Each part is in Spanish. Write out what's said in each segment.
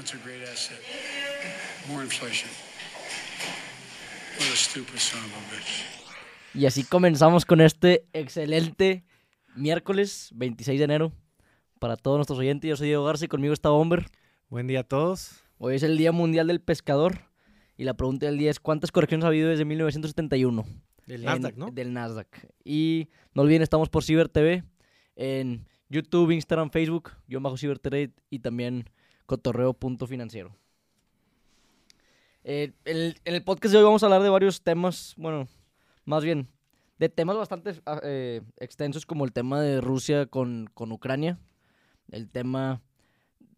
That's a great asset. More inflation. What a stupid son of a bitch. Y así comenzamos con este excelente miércoles 26 de enero. Para todos nuestros oyentes, yo soy Diego Garza y conmigo está Bomber. Buen día a todos. Hoy es el Día Mundial del Pescador y la pregunta del día es ¿cuántas correcciones ha habido desde 1971? Del En- Nasdaq, ¿no? Del Nasdaq. Y no olviden, estamos por Ciber TV en YouTube, Instagram, Facebook, guion bajo Ciber TV y también cotorreo.financiero. Eh, en el podcast de hoy vamos a hablar de varios temas, bueno, más bien, de temas bastante ah, eh, extensos como el tema de Rusia con, con Ucrania, el tema,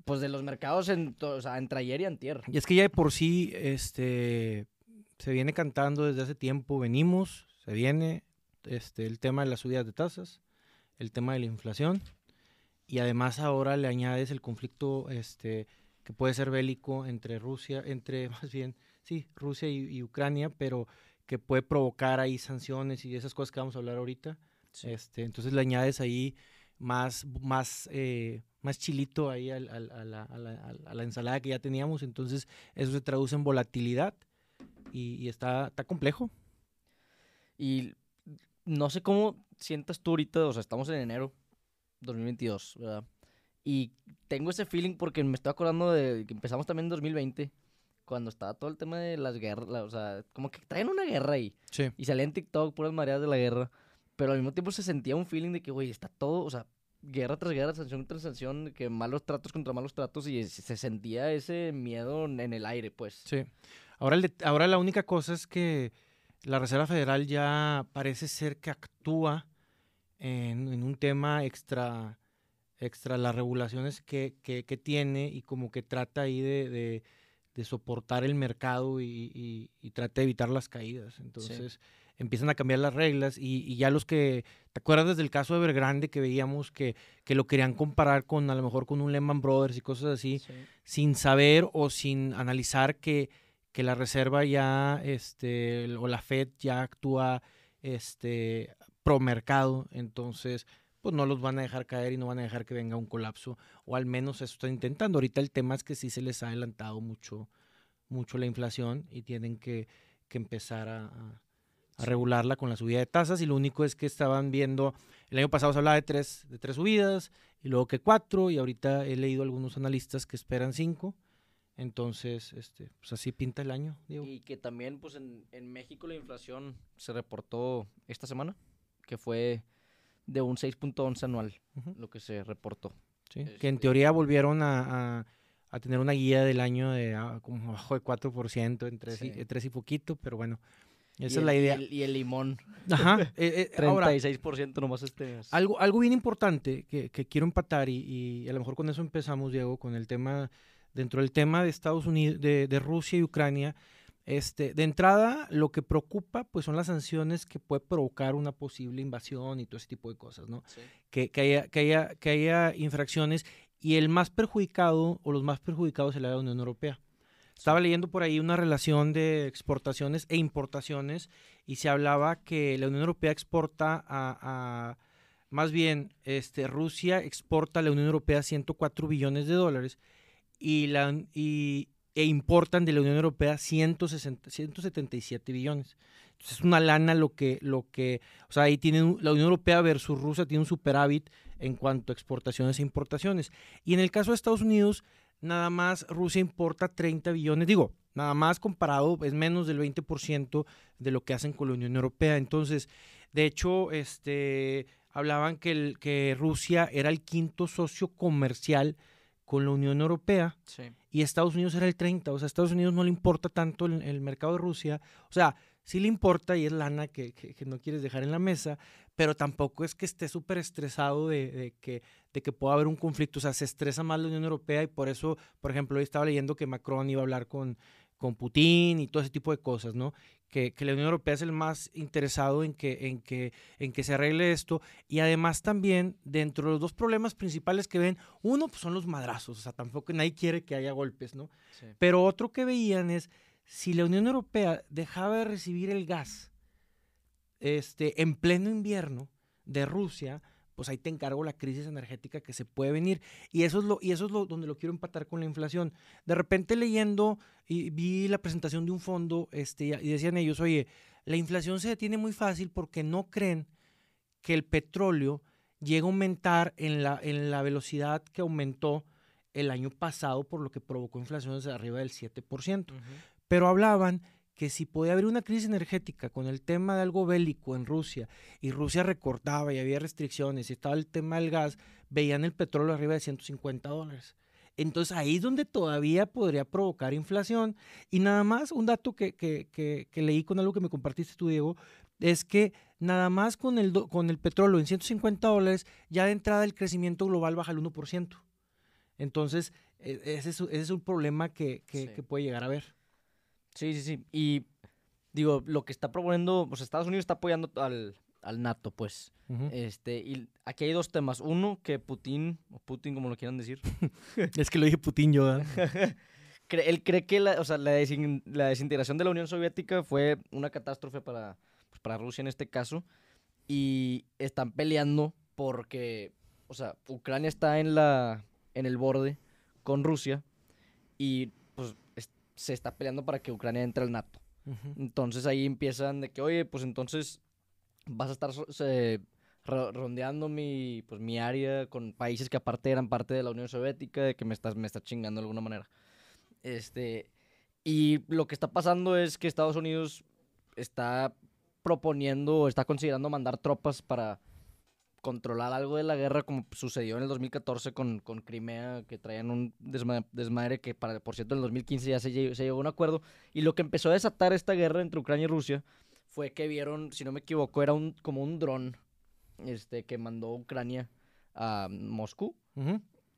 pues, de los mercados en, o sea, entre ayer. Y es que ya de por sí este, se viene cantando desde hace tiempo, venimos, se viene este, el tema de las subidas de tasas, el tema de la inflación, y además ahora le añades el conflicto este, que puede ser bélico entre Rusia, entre más bien, sí, Rusia y, y Ucrania, pero que puede provocar ahí sanciones y esas cosas que vamos a hablar ahorita. Este, entonces le añades ahí más, más, eh, más chilito ahí al- al- a, la, a la- a la- a la ensalada que ya teníamos. Entonces eso se traduce en volatilidad y, y está, está complejo. Y no sé cómo sientas tú ahorita, o sea, estamos en enero 2022, ¿verdad? Y tengo ese feeling porque me estoy acordando de que empezamos también en 2020, cuando estaba todo el tema de las guerras, la- o sea, como que traen una guerra ahí. Sí. Y salía en TikTok puras mareas de la guerra, pero al mismo tiempo se sentía un feeling de que, güey, está todo, o sea, guerra tras guerra, sanción tras sanción, de que malos tratos contra malos tratos y se se sentía ese miedo en el aire, pues. Sí. Ahora, el det- ahora la única cosa es que la Reserva Federal ya parece ser que actúa en, en un tema extra, extra las regulaciones que, que- que tiene y como que trata ahí de, de- de soportar el mercado y, y- y trata de evitar las caídas. Entonces empiezan a cambiar las reglas y, y ya los que, ¿te acuerdas del caso de Evergrande que veíamos que, que lo querían comparar con a lo mejor con un Lehman Brothers y cosas así? Sí. sin saber o sin analizar que, que la reserva ya, este, o la Fed ya actúa, este, pro mercado, entonces, pues no los van a dejar caer y no van a dejar que venga un colapso, o al menos eso están intentando. Ahorita el tema es que sí se les ha adelantado mucho, mucho la inflación y tienen que, que empezar a, a- a regularla con la subida de tasas y lo único es que estaban viendo, el año pasado se hablaba de tres, de tres subidas y luego que cuatro y ahorita he leído algunos analistas que esperan cinco, entonces este, pues así pinta el año, Diego. Y que también, pues en, en México la inflación se reportó esta semana, que fue de un 6.11 anual, Ujú. lo que se reportó. Sí, Que en este- teoría volvieron a, a- a tener una guía del año de ah, como abajo de 4%, en 3, Sí. y, 3 y poquito, pero bueno, Y esa es la y idea. el- Y el, limón, Ajá, eh, eh, ahora, 36% nomás este mes. Algo, algo bien importante que, que quiero empatar y, y a lo mejor con eso empezamos, Diego, con el tema, dentro del tema de Estados Unidos, de, de Rusia y Ucrania, este, de entrada lo que preocupa pues son las sanciones que puede provocar una posible invasión y todo ese tipo de cosas, ¿no? Sí. Que, que haya, que, haya, que haya infracciones y el más perjudicado o los más perjudicados es la Unión Europea. Estaba leyendo por ahí una relación de exportaciones e importaciones y se hablaba que la Unión Europea exporta a, a- más bien, este, Rusia exporta a la Unión Europea 104 billones de dólares y la, y, e importan de la Unión Europea 160, 177 billones. Entonces es una lana lo que, lo que, o sea, ahí tienen la Unión Europea versus Rusia tiene un superávit en cuanto a exportaciones e importaciones. Y en el caso de Estados Unidos, nada más Rusia importa 30 billones, digo, nada más comparado, es menos del 20% de lo que hacen con la Unión Europea. Entonces, de hecho, este, hablaban que, el, que Rusia era el quinto socio comercial con la Unión Europea Sí. y Estados Unidos era el 30. O sea, a Estados Unidos no le importa tanto el, el mercado de Rusia. O sea, sí le importa y es lana que, que- que no quieres dejar en la mesa, pero tampoco es que esté súper estresado de, de que, de que pueda haber un conflicto. O sea, se estresa más la Unión Europea y por eso, por ejemplo, hoy estaba leyendo que Macron iba a hablar con, con Putin y todo ese tipo de cosas, ¿no? Que, que la Unión Europea es el más interesado en que, en, que, en que se arregle esto. Y además también, dentro de los dos problemas principales que ven, uno pues, son los madrazos, o sea, tampoco nadie quiere que haya golpes, ¿no? Sí. Pero otro que veían es, si la Unión Europea dejaba de recibir el gas este, en pleno invierno de Rusia, pues ahí te encargo la crisis energética que se puede venir. Y eso es lo, y eso es lo donde lo quiero empatar con la inflación. De repente leyendo y vi la presentación de un fondo, este, y decían ellos, oye, la inflación se detiene muy fácil porque no creen que el petróleo llegue a aumentar en la, en la velocidad que aumentó el año pasado, por lo que provocó inflaciones de arriba del 7%. Pero hablaban que si podía haber una crisis energética con el tema de algo bélico en Rusia y Rusia recortaba y había restricciones y estaba el tema del gas, veían el petróleo arriba de 150 dólares. Entonces ahí es donde todavía podría provocar inflación. Y nada más, un dato que, que, que, leí con algo que me compartiste tú, Diego, es que nada más con el, con el petróleo en 150 dólares, ya de entrada el crecimiento global baja el 1%. Entonces, e, ese es, ese es un problema que, que puede llegar a haber. Sí, sí, sí. Y digo, lo que está proponiendo, pues Estados Unidos está apoyando al, al NATO, pues. Este, y aquí hay dos temas. Uno, que Putin, o Putin como lo quieran decir. es que lo dije Putin yo. él cree que la, o sea, la, desintegración de la Unión Soviética fue una catástrofe para, pues, para Rusia en este caso. Y están peleando porque, o sea, Ucrania está en, la, en el borde con Rusia. Y pues se está peleando para que Ucrania entre al NATO. Entonces ahí empiezan de que, oye, pues entonces vas a estar rondeando mi, pues, mi área con países que aparte eran parte de la Unión Soviética, de que me estás, me está chingando de alguna manera. Este, y lo que está pasando es que Estados Unidos está proponiendo o está considerando mandar tropas para controlar algo de la guerra como sucedió en el 2014 con, con Crimea, que traían un desmadre que, para, por cierto, en el 2015 ya se, llegó, se llegó a un acuerdo. Y lo que empezó a desatar esta guerra entre Ucrania y Rusia fue que vieron, si no me equivoco, era un, como un dron este, que mandó Ucrania a Moscú.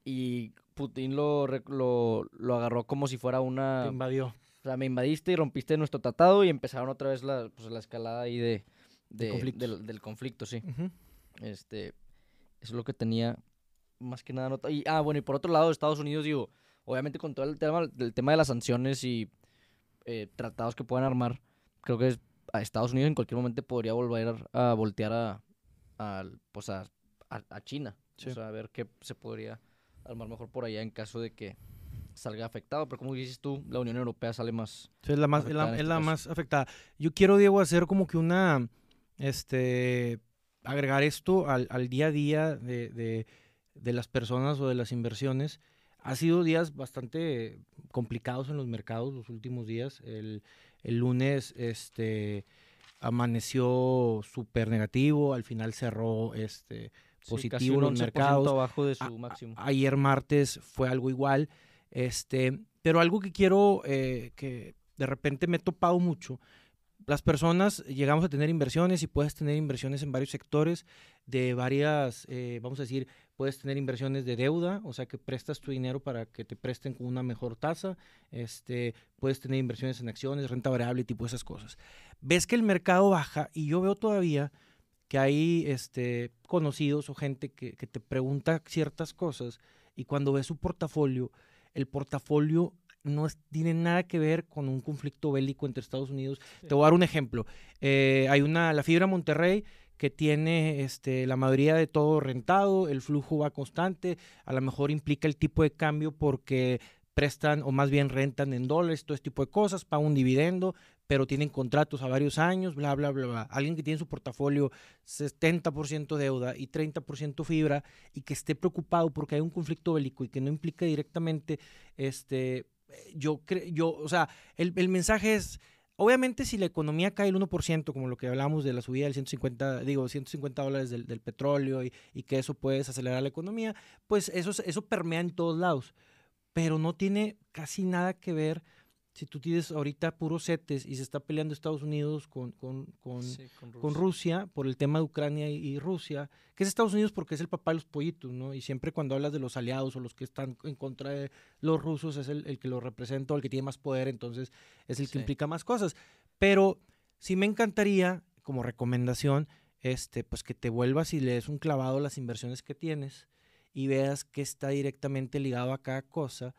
Y Putin lo, lo, lo, agarró como si fuera una... Te invadió. O sea, me invadiste y rompiste nuestro tratado y empezaron otra vez la, pues, la escalada ahí de, Del, conflicto, sí. Este, eso es lo que tenía más que nada nota. Y, ah, bueno, y por otro lado, Estados Unidos, digo, obviamente con todo el tema, el tema de las sanciones y eh, tratados que puedan armar, creo que a Estados Unidos en cualquier momento podría volver a voltear a, a pues a, a, China. O sea, a ver qué se podría armar mejor por allá en caso de que salga afectado, pero como dices tú, la Unión Europea sale más. es la más, es la, este más afectada. Yo quiero, Diego, hacer como que una, este, agregar esto al, día a día de, las personas o de las inversiones. Ha sido días bastante complicados en los mercados los últimos días. El, lunes este, amaneció súper negativo, al final cerró este, positivo en los mercados. abajo de su máximo. ayer martes fue algo igual. Este, pero algo que quiero, eh, que de repente me he topado mucho, las personas llegamos a tener inversiones y puedes tener inversiones en varios sectores de varias, eh, vamos a decir, puedes tener inversiones de deuda, o sea que prestas tu dinero para que te presten con una mejor tasa, este, puedes tener inversiones en acciones, renta variable tipo esas cosas. Ves que el mercado baja y yo veo todavía que hay este, conocidos o gente que, que te pregunta ciertas cosas y cuando ves su portafolio, el portafolio no tiene nada que ver con un conflicto bélico entre Estados Unidos. Te voy a dar un ejemplo. Eh, hay una, la fibra Monterrey que tiene este, la mayoría de todo rentado, el flujo va constante, a lo mejor implica el tipo de cambio porque prestan o más bien rentan en dólares, todo este tipo de cosas, pagan un dividendo, pero tienen contratos a varios años, bla, bla, bla, bla. Alguien que tiene su portafolio 70% deuda y 30% fibra y que esté preocupado porque hay un conflicto bélico y que no implica directamente este, yo creo, yo, o sea, el, el, mensaje es, obviamente si la economía cae el 1%, como lo que hablamos de la subida del 150, digo, 150 dólares del, del petróleo y, y, que eso puede acelerar la economía, pues eso, eso permea en todos lados, pero no tiene casi nada que ver si tú tienes ahorita puros setes y se está peleando Estados Unidos con, con, con, con, Rusia. por el tema de Ucrania y, Rusia, que es Estados Unidos porque es el papá de los pollitos, ¿no? Y siempre cuando hablas de los aliados o los que están en contra de los rusos es el, el que los representa o el que tiene más poder, entonces es el que implica más cosas. Pero sí me encantaría, como recomendación, este, pues que te vuelvas y le des un clavado a las inversiones que tienes y veas que está directamente ligado a cada cosa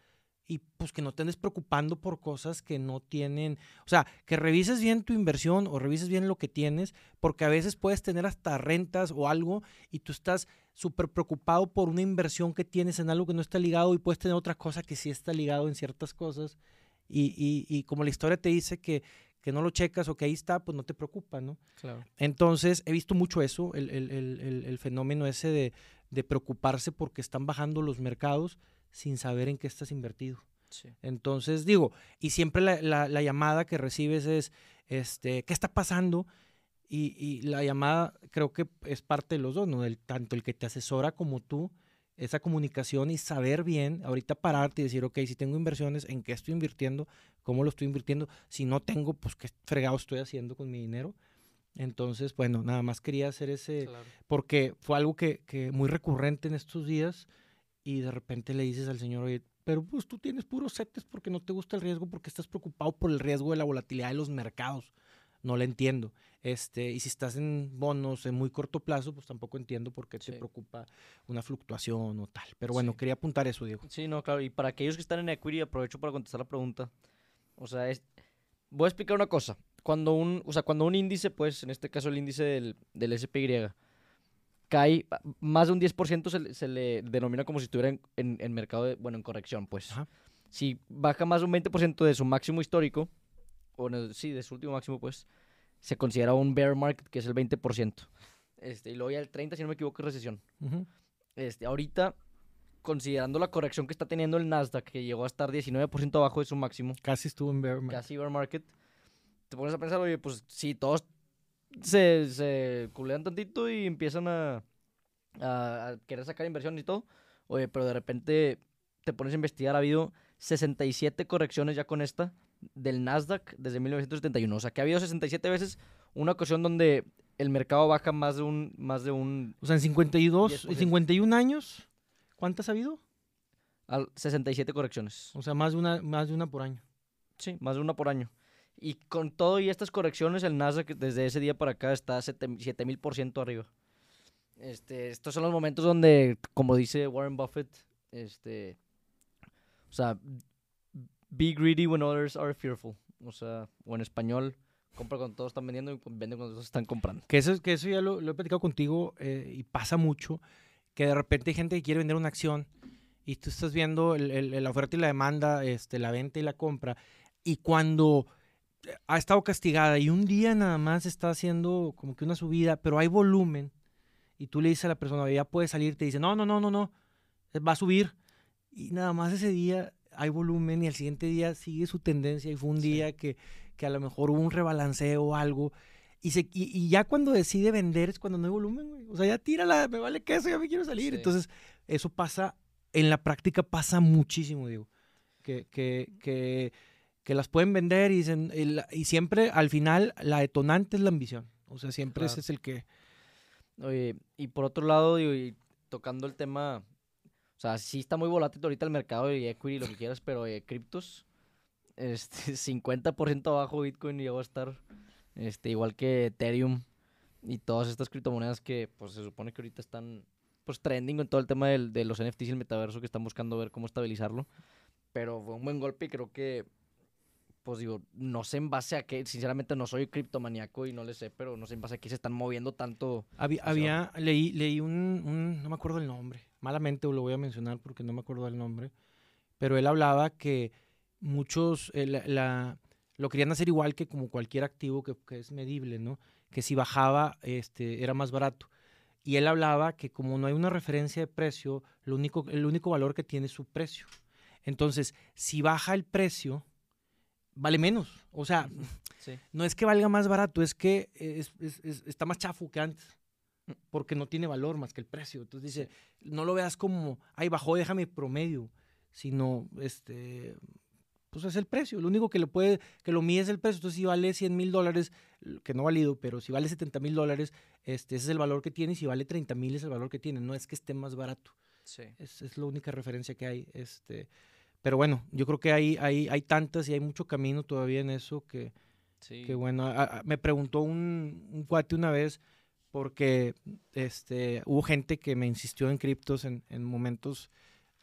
y pues que no te andes preocupando por cosas que no tienen, o sea, que revises bien tu inversión o revises bien lo que tienes, porque a veces puedes tener hasta rentas o algo y tú estás súper preocupado por una inversión que tienes en algo que no está ligado y puedes tener otra cosa que sí está ligado en ciertas cosas. Y, y, y como la historia te dice que, que no lo checas o que ahí está, pues no te preocupa, ¿no? Claro. Entonces, he visto mucho eso, el, el- el- el- el fenómeno ese de, de preocuparse porque están bajando los mercados sin saber en qué estás invertido. Sí. Entonces, digo, y siempre la, la- la llamada que recibes es, este, ¿qué está pasando? Y, y la llamada creo que es parte de los dos, ¿no? El- tanto el que te asesora como tú, esa comunicación y saber bien, ahorita pararte y decir, ok, si tengo inversiones, ¿en qué estoy invirtiendo? ¿Cómo lo estoy invirtiendo? Si no tengo, pues qué fregado estoy haciendo con mi dinero. Entonces, bueno, nada más quería hacer ese, Claro. porque fue algo que, que muy recurrente en estos días y de repente le dices al señor, oye, pero pues tú tienes puros setes porque no te gusta el riesgo, porque estás preocupado por el riesgo de la volatilidad de los mercados. No le entiendo. Este, y si estás en bonos en muy corto plazo, pues tampoco entiendo por qué te preocupa una fluctuación o tal. Pero bueno, Sí. quería apuntar eso, Diego. Sí, no, claro. Y para aquellos que están en equity, aprovecho para contestar la pregunta. O sea, es- voy a explicar una cosa. Cuando un, o sea, cuando un índice, pues, en este caso el índice del, del SPY, cae más de un 10%, se, se le denomina como si estuviera en, en- en mercado, de, bueno, en corrección, pues. Ajá. Si baja más de un 20% de su máximo histórico, o el- sí, de su último máximo, pues, se considera un bear market, que es el 20%. Este, y luego ya el 30%, si no me equivoco, es recesión. Ujú. Este, ahorita, considerando la corrección que está teniendo el Nasdaq, que llegó a estar 19% abajo de su máximo, Casi estuvo en bear market. casi bear market, te pones a pensar, oye, pues si todos se, se culean tantito y empiezan a, a- a querer sacar inversiones y todo, oye, pero de repente te pones a investigar, ha habido 67 correcciones ya con esta del Nasdaq desde 1971. O sea, que ha habido 67 veces una ocasión donde el mercado baja más de un, más de un O sea, en 52, 10%. en 51 años, ¿cuántas ha habido? al 67 correcciones. O sea, más de una, más de una por año. Sí, más de una por año. Y con todo y estas correcciones, el Nasdaq desde ese día para acá está 7000% arriba. Este, estos son los momentos donde, como dice Warren Buffett, este, o sea, be greedy when others are fearful. O sea, o en español, compra cuando todos están vendiendo y vende cuando todos están comprando. Que eso, que eso ya lo, lo he platicado contigo eh, y pasa mucho, que de repente hay gente que quiere vender una acción y tú estás viendo el- el- la oferta y la demanda, este, la venta y la compra, y cuando ha estado castigada y un día nada más está haciendo como que una subida, pero hay volumen, y tú le dices a la persona, ya puede salir, te dice, no, no, no, no, no, eh, va a subir, y nada más ese día hay volumen y al siguiente día sigue su tendencia y fue un Sí. día que, que a lo mejor hubo un rebalanceo o algo, y, se, y, y ya cuando decide vender es cuando no hay volumen, güey. O sea, ya tírala, me vale queso, ya me quiero salir. Sí. Entonces, eso pasa, en la práctica pasa muchísimo, digo. Que, que, que, que las pueden vender y, dicen, y, la- y siempre al final la detonante es la ambición. O sea, siempre Claro. ese es el que... Oye, y por otro lado, digo, y tocando el tema, o sea, sí está muy volátil ahorita el mercado y equity, lo que quieras, pero eh, criptos, este, 50% abajo Bitcoin llegó a estar, este, igual que Ethereum y todas estas criptomonedas que, pues, se supone que ahorita están, pues, trending con todo el tema del- de los NFTs y el metaverso que están buscando ver cómo estabilizarlo, pero fue un buen golpe y creo que, pues, digo, no sé en base a qué, sinceramente no soy criptomaniaco y no le sé, pero no sé en base a qué se están moviendo tanto Había, sea, había leí, leí un, un- no me acuerdo el nombre, malamente lo voy a mencionar porque no me acuerdo el nombre, pero él hablaba que muchos eh, la, la- lo querían hacer igual que como cualquier activo que, que es medible, ¿no? Que si bajaba este, era más barato. Y él hablaba que como no hay una referencia de precio, lo único, el único valor que tiene es su precio. Entonces, si baja el precio, vale menos. O sea, Sí. no es que valga más barato, es que es- es- es- está más chafo que antes. Mm. Porque no tiene valor más que el precio. Entonces dice, no lo veas como, ay, bajó, déjame promedio. Sino, este, pues es el precio. Lo único que lo puede, que lo mide es el precio. Entonces, si vale 100 mil dólares, que no valido, pero si vale 70 mil dólares, este, ese es el valor que tiene. Y si vale 30 mil, es el valor que tiene. No es que esté más barato. Sí. Es, es la única referencia que hay. Este, pero bueno, yo creo que hay, hay, hay tantas y hay mucho camino todavía en eso que, Sí. que bueno, a- a- me preguntó un, un cuate una vez porque este, hubo gente que me insistió en criptos en, en momentos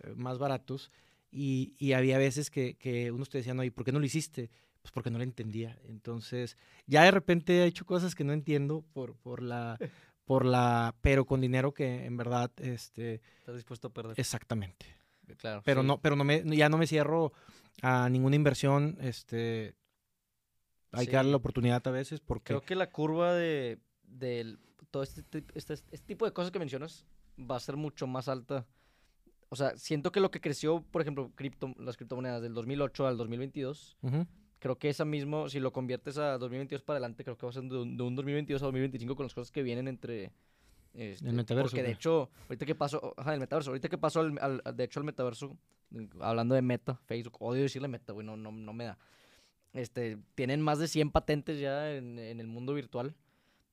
eh, más baratos y, y había veces que, que unos te decían, oye, ¿por qué no lo hiciste? Pues porque no lo entendía. Entonces, ya de repente he hecho cosas que no entiendo por, por, la, por la, pero con dinero que en verdad, este, Estás dispuesto a perder. exactamente. Claro. Pero sí. no, pero no me, ya no me cierro a ninguna inversión, este, hay que darle la oportunidad a veces porque Creo que la curva de del todo este, este, este tipo de cosas que mencionas va a ser mucho más alta. O sea, siento que lo que creció, por ejemplo, cripto, las criptomonedas del 2008 al 2022, Ujú. creo que esa mismo, si lo conviertes a 2022 para adelante, creo que va a ser de un, de un 2022 a 2025 con las cosas que vienen entre... este, metaverso, Porque de hecho, ahorita que pasó, ajá, el metaverso, ahorita que pasó, al, al- de hecho, al metaverso, hablando de meta, Facebook, odio decirle meta, güey, no, no, no me da. Este, tienen más de 100 patentes ya en, en el mundo virtual.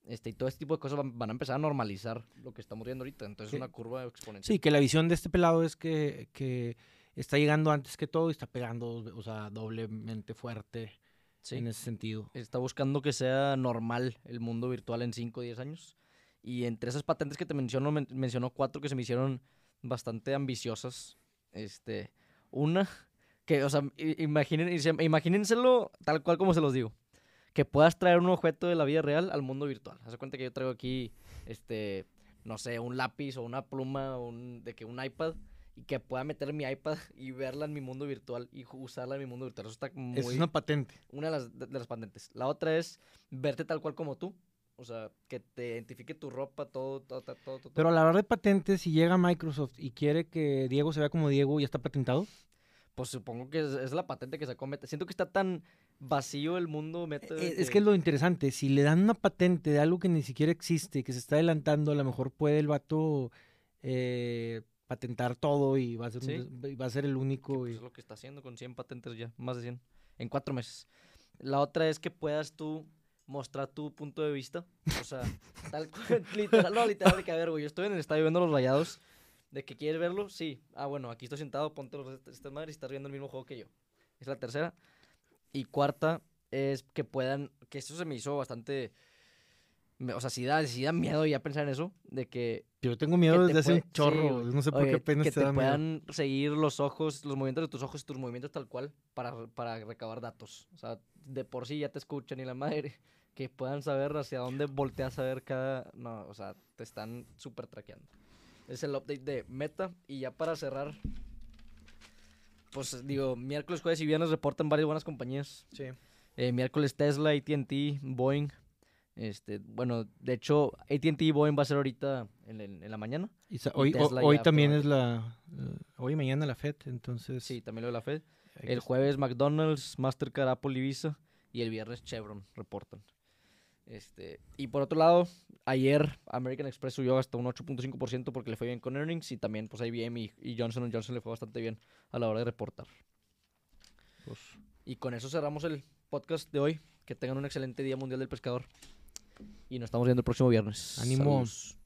Este, y todo este tipo de cosas van, van a empezar a normalizar lo que estamos viendo ahorita. Entonces, Sí. es una curva exponencial. Sí, que la visión de este pelado es que, que está llegando antes que todo y está pegando, o sea, doblemente fuerte Sí. en ese sentido. está buscando que sea normal el mundo virtual en 5 o 10 años. Y entre esas patentes que te menciono, men- mencionó cuatro que se me hicieron bastante ambiciosas. Este, una, que, o sea, imaginen, imagínenselo tal cual como se los digo. Que puedas traer un objeto de la vida real al mundo virtual. Haz cuenta que yo traigo aquí, este, no sé, un lápiz o una pluma o un, de que un iPad y que pueda meter mi iPad y verla en mi mundo virtual y usarla en mi mundo virtual. Eso está muy... Es una patente. Una de las, de, de las patentes. La otra es verte tal cual como tú. O sea, que te identifique tu ropa, todo, todo, todo, todo. todo. Pero a la hora de patentes, si llega Microsoft y quiere que Diego se vea como Diego, ¿ya está patentado? Pues supongo que es, es la patente que sacó Meta. Siento que está tan vacío el mundo Meta. Eh, Es que es lo interesante, si le dan una patente de algo que ni siquiera existe, que se está adelantando, a lo mejor puede el vato eh, patentar todo y va a ser, un Sí. des- y va a ser el único. pues, y- es lo que está haciendo con 100 patentes ya. Más de 100. En cuatro meses. La otra es que puedas tú mostrar tu punto de vista. O sea, tal cual, literal, no, literal, de que a ver, güey, yo estoy en el estadio viendo los rayados. ¿De que quieres verlo? Sí. Ah, bueno, aquí estoy sentado, ponte los estas madres y estás viendo el mismo juego que yo. Es la tercera. Y cuarta es que puedan, que eso se me hizo bastante, o sea, sí da, sí da miedo ya pensar en eso, de que Yo tengo miedo desde hace un sí, chorro, güey. no sé por Oye, qué apenas que te te da miedo. puedan seguir los ojos, los movimientos de tus ojos y tus movimientos tal cual para, para recabar datos. O sea, de por sí ya te escuchan y la madre. Que puedan saber hacia dónde volteas a ver cada... No, o sea, te están súper traqueando. Es el update de Meta. Y ya para cerrar... Pues digo, miércoles, jueves y viernes reportan varias buenas compañías. Sí. Eh, miércoles Tesla, AT&T, Boeing. Este, bueno, de hecho, AT&T y Boeing va a ser ahorita en, en- en la mañana. Y sa- y hoy, Tesla hoy también es la... hoy y mañana la FED, entonces... Sí, también lo de la Fed. El jueves McDonald's, Mastercard, Apple y Visa. Y el viernes Chevron reportan. Este, y por otro lado, ayer American Express subió hasta un 8.5% porque le fue bien con earnings. Y también pues IBM y, y Johnson Johnson le fue bastante bien a la hora de reportar. pues, Y con eso cerramos el podcast de hoy. Que tengan un excelente Día Mundial del Pescador. Y nos estamos viendo el próximo viernes. Ánimo. Saludos.